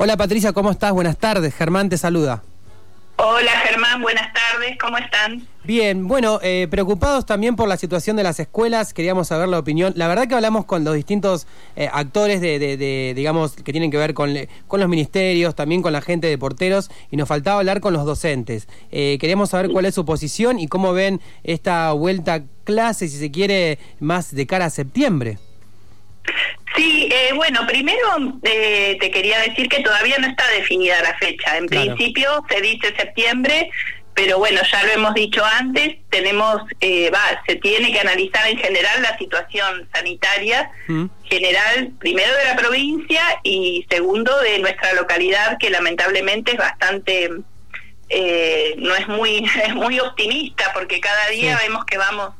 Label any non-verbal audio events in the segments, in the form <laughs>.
Hola Patricia, ¿cómo estás? Buenas tardes. Germán te saluda. Hola Germán, buenas tardes, ¿cómo están? Bien, bueno, eh, preocupados también por la situación de las escuelas, queríamos saber la opinión. La verdad que hablamos con los distintos eh, actores de, digamos, que tienen que ver con, con los ministerios, también con la gente de porteros, y nos faltaba hablar con los docentes. Eh, queríamos saber cuál es su posición y cómo ven esta vuelta a clase, si se quiere, más de cara a septiembre. Sí, eh, bueno, primero eh, te quería decir que todavía no está definida la fecha. En principio se dice septiembre, pero bueno, ya lo hemos dicho antes, tenemos, eh, va, se tiene que analizar en general la situación sanitaria mm. general, primero de la provincia y segundo de nuestra localidad, que lamentablemente es bastante, no es muy, <laughs> es muy optimista, porque cada día vemos que vamos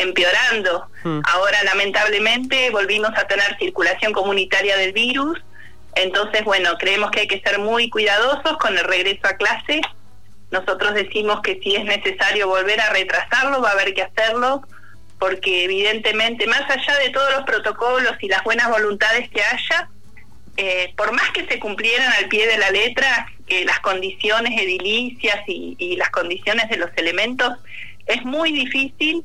empeorando. Hmm. Ahora, lamentablemente, volvimos a tener circulación comunitaria del virus. Entonces, bueno, creemos que hay que ser muy cuidadosos con el regreso a clase. Nosotros decimos que si es necesario volver a retrasarlo, va a haber que hacerlo, porque evidentemente, más allá de todos los protocolos y las buenas voluntades que haya, eh, por más que se cumplieran al pie de la letra eh, las condiciones edilicias y, y las condiciones de los elementos, es muy difícil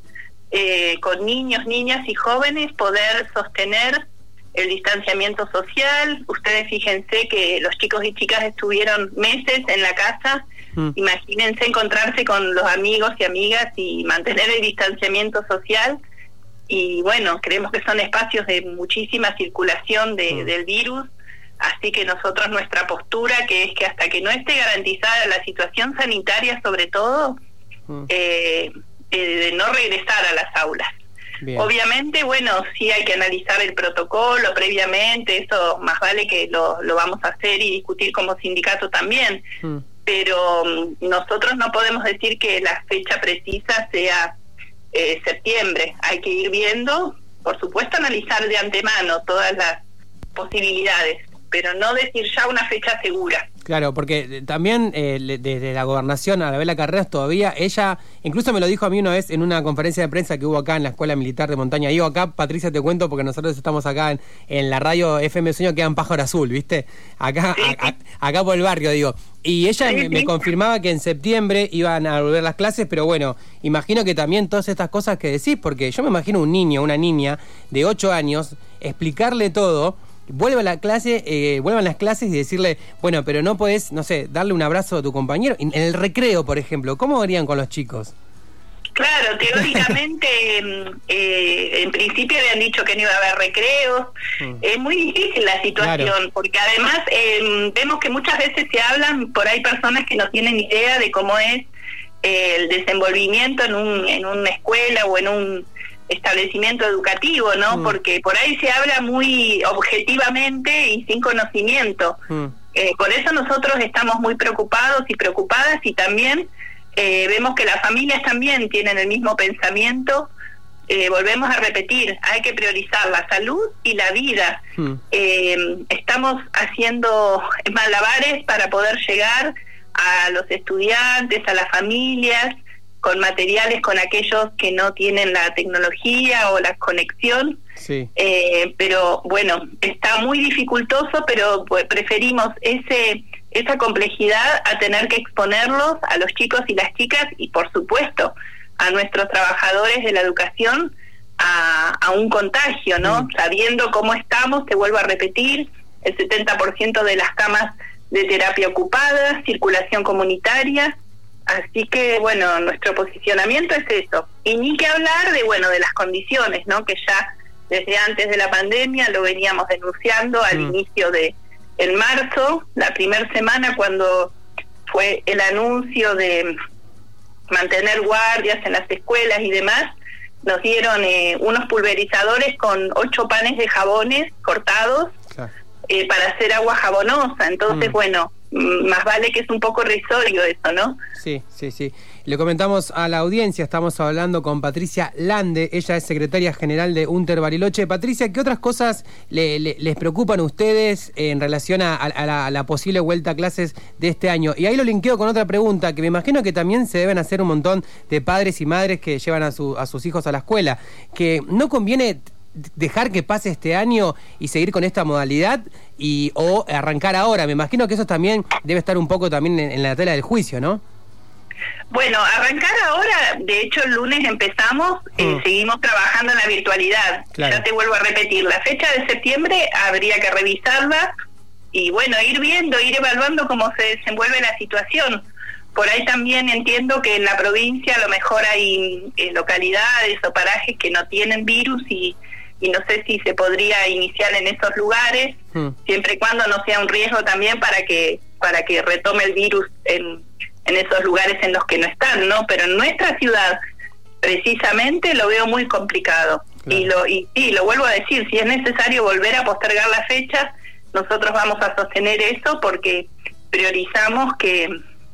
eh, con niños, niñas y jóvenes poder sostener el distanciamiento social. Ustedes fíjense que los chicos y chicas estuvieron meses en la casa. Mm. Imagínense encontrarse con los amigos y amigas y mantener el distanciamiento social. Y bueno, creemos que son espacios de muchísima circulación de, mm. del virus. Así que nosotros nuestra postura, que es que hasta que no esté garantizada la situación sanitaria sobre todo, mm. eh, de no regresar a las aulas. Obviamente, bueno, sí hay que analizar el protocolo previamente, eso más vale que lo, lo vamos a hacer y discutir como sindicato también, mm. pero mm, nosotros no podemos decir que la fecha precisa sea eh, septiembre, hay que ir viendo, por supuesto, analizar de antemano todas las posibilidades, pero no decir ya una fecha segura. Claro, porque eh, también eh, desde la gobernación, a la Vela Carreras, todavía ella, incluso me lo dijo a mí una vez en una conferencia de prensa que hubo acá en la Escuela Militar de Montaña. Digo acá, Patricia, te cuento, porque nosotros estamos acá en, la radio FM Sueño, que en Pájaro Azul, ¿viste? Acá, acá por el barrio, digo. Y ella me, confirmaba que en septiembre iban a volver las clases, pero bueno, imagino que también todas estas cosas que decís, porque yo me imagino un niño, una niña de 8 años, explicarle todo vuelva a la clase, eh, vuelvan las clases y decirle, bueno, pero no puedes, no sé, darle un abrazo a tu compañero. En el recreo, por ejemplo, ¿cómo harían con los chicos? Claro, teóricamente, <laughs> em, eh, en principio habían dicho que no iba a haber recreos. Mm. Es muy difícil la situación, porque además em, vemos que muchas veces se hablan, por ahí personas que no tienen idea de cómo es eh, el desenvolvimiento en, un, en una escuela o en un establecimiento educativo, ¿no? Mm. Porque por ahí se habla muy objetivamente y sin conocimiento. Mm. Eh, por eso nosotros estamos muy preocupados y preocupadas y también eh, vemos que las familias también tienen el mismo pensamiento. Eh, volvemos a repetir, hay que priorizar la salud y la vida. Mm. estamos haciendo malabares para poder llegar a los estudiantes, a las familias, con materiales con aquellos que no tienen la tecnología o la conexión. Eh, pero bueno, está muy dificultoso, pero pues, preferimos ese esa complejidad a tener que exponerlos a los chicos y las chicas y por supuesto a nuestros trabajadores de la educación a, un contagio, ¿no? Mm. Sabiendo cómo estamos, te vuelvo a repetir, el 70% de las camas de terapia ocupadas, circulación comunitaria, Así que, bueno, nuestro posicionamiento es eso. Y ni que hablar de, bueno, de las condiciones, ¿no? Que ya desde antes de la pandemia lo veníamos denunciando al mm. inicio de en marzo, la primera semana cuando fue el anuncio de mantener guardias en las escuelas y demás, nos dieron eh, unos pulverizadores con ocho panes de jabones cortados eh, para hacer agua jabonosa. Entonces, mm. bueno, más vale que es un poco risorio eso, ¿no? Sí, sí, sí. Le comentamos a la audiencia, estamos hablando con Patricia Lande, ella es secretaria general de Unter Bariloche. Patricia, ¿qué otras cosas les preocupan a ustedes en relación a, la, posible vuelta a clases de este año? Y ahí lo linkeo con otra pregunta, que me imagino que también se deben hacer un montón de padres y madres que llevan a, a sus hijos a la escuela, que no conviene dejar que pase este año y seguir con esta modalidad y o arrancar ahora. Me imagino que eso también debe estar un poco también en, la tela del juicio, ¿no? Bueno, arrancar ahora, de hecho el lunes empezamos, y eh, mm. seguimos trabajando en la virtualidad. Ya te vuelvo a repetir, la fecha de septiembre habría que revisarla y bueno, ir viendo, ir evaluando cómo se desenvuelve la situación. Por ahí también entiendo que en la provincia a lo mejor hay eh, localidades o parajes que no tienen virus y, y no sé si se podría iniciar en esos lugares, mm. siempre y cuando no sea un riesgo también para que para que retome el virus en, en esos lugares en los que no están, ¿no? Pero en nuestra ciudad precisamente lo veo muy complicado. Y lo y, y lo vuelvo a decir, si es necesario volver a postergar la fecha, nosotros vamos a sostener eso porque priorizamos que,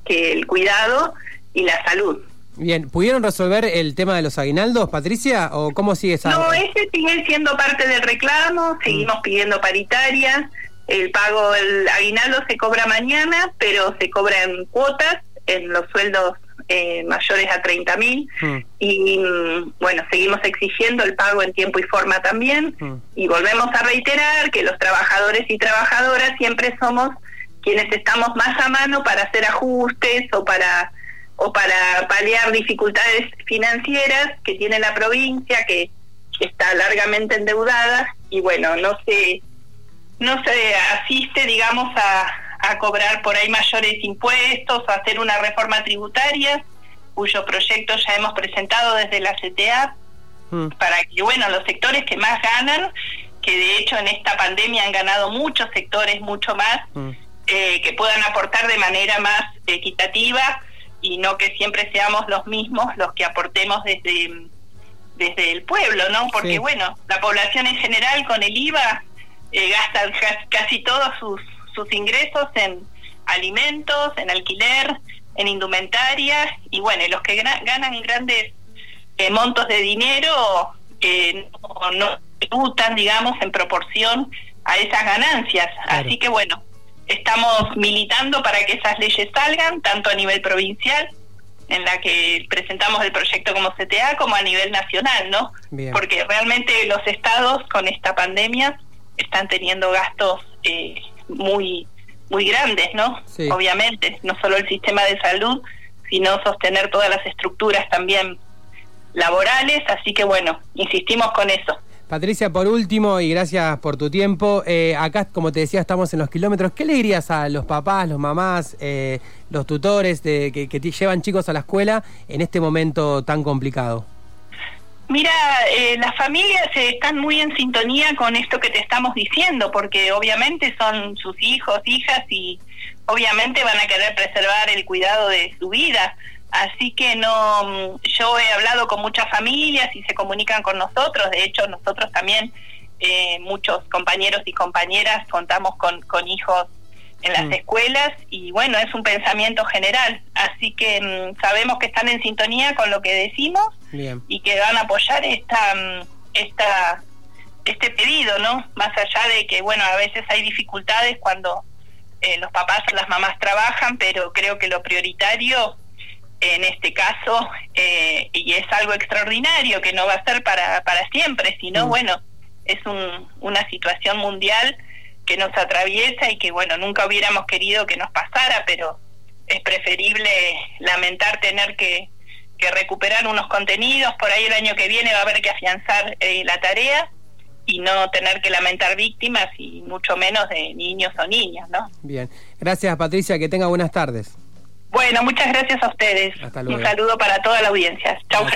que el cuidado y la salud. Bien, ¿pudieron resolver el tema de los aguinaldos, Patricia, o cómo sigue esa? No, ese sigue siendo parte del reclamo, seguimos mm. pidiendo paritaria, el pago, el aguinaldo se cobra mañana, pero se cobra en cuotas, en los sueldos eh, mayores a 30 mil mm. y mm, bueno, seguimos exigiendo el pago en tiempo y forma también mm. y volvemos a reiterar que los trabajadores y trabajadoras siempre somos quienes estamos más a mano para hacer ajustes o para o para paliar dificultades financieras que tiene la provincia que, está largamente endeudada y bueno, no se no se asiste digamos a, a cobrar por ahí mayores impuestos, a hacer una reforma tributaria, cuyo proyecto ya hemos presentado desde la CTA, mm. para que, bueno, los sectores que más ganan, que de hecho en esta pandemia han ganado muchos sectores, mucho más, mm. eh, que puedan aportar de manera más equitativa y no que siempre seamos los mismos los que aportemos desde desde el pueblo, ¿no? Porque bueno, la población en general con el IVA eh, gasta casi todos sus sus ingresos en alimentos, en alquiler, en indumentaria y bueno, los que ganan grandes eh, montos de dinero eh, no, tributan, digamos, en proporción a esas ganancias. Así que bueno, estamos militando para que esas leyes salgan, tanto a nivel provincial, en la que presentamos el proyecto como CTA, como a nivel nacional, ¿no? Porque realmente los estados con esta pandemia están teniendo gastos eh, muy muy grandes, ¿no? Obviamente, no solo el sistema de salud, sino sostener todas las estructuras también laborales, así que bueno, insistimos con eso. Patricia, por último, y gracias por tu tiempo, eh, acá, como te decía, estamos en los kilómetros. ¿Qué le dirías a los papás, los mamás, eh, los tutores de, que, que llevan chicos a la escuela en este momento tan complicado? Mira, eh, las familias están muy en sintonía con esto que te estamos diciendo, porque obviamente son sus hijos, hijas y obviamente van a querer preservar el cuidado de su vida. Así que no, yo he hablado con muchas familias y se comunican con nosotros. De hecho, nosotros también, eh, muchos compañeros y compañeras, contamos con, con hijos en las mm. escuelas y bueno, es un pensamiento general. Así que mm, sabemos que están en sintonía con lo que decimos y que van a apoyar esta, mm, esta, este pedido, ¿no? Más allá de que, bueno, a veces hay dificultades cuando eh, los papás o las mamás trabajan, pero creo que lo prioritario en este caso, eh, y es algo extraordinario que no va a ser para, para siempre, sino, bueno, es un, una situación mundial que nos atraviesa y que bueno, nunca hubiéramos querido que nos pasara, pero es preferible lamentar tener que, recuperar unos contenidos, por ahí el año que viene va a haber que afianzar eh, la tarea y no tener que lamentar víctimas y mucho menos de niños o niñas, ¿no? Bien, gracias Patricia, que tenga buenas tardes. Bueno, muchas gracias a ustedes. Un saludo para toda la audiencia. Chau.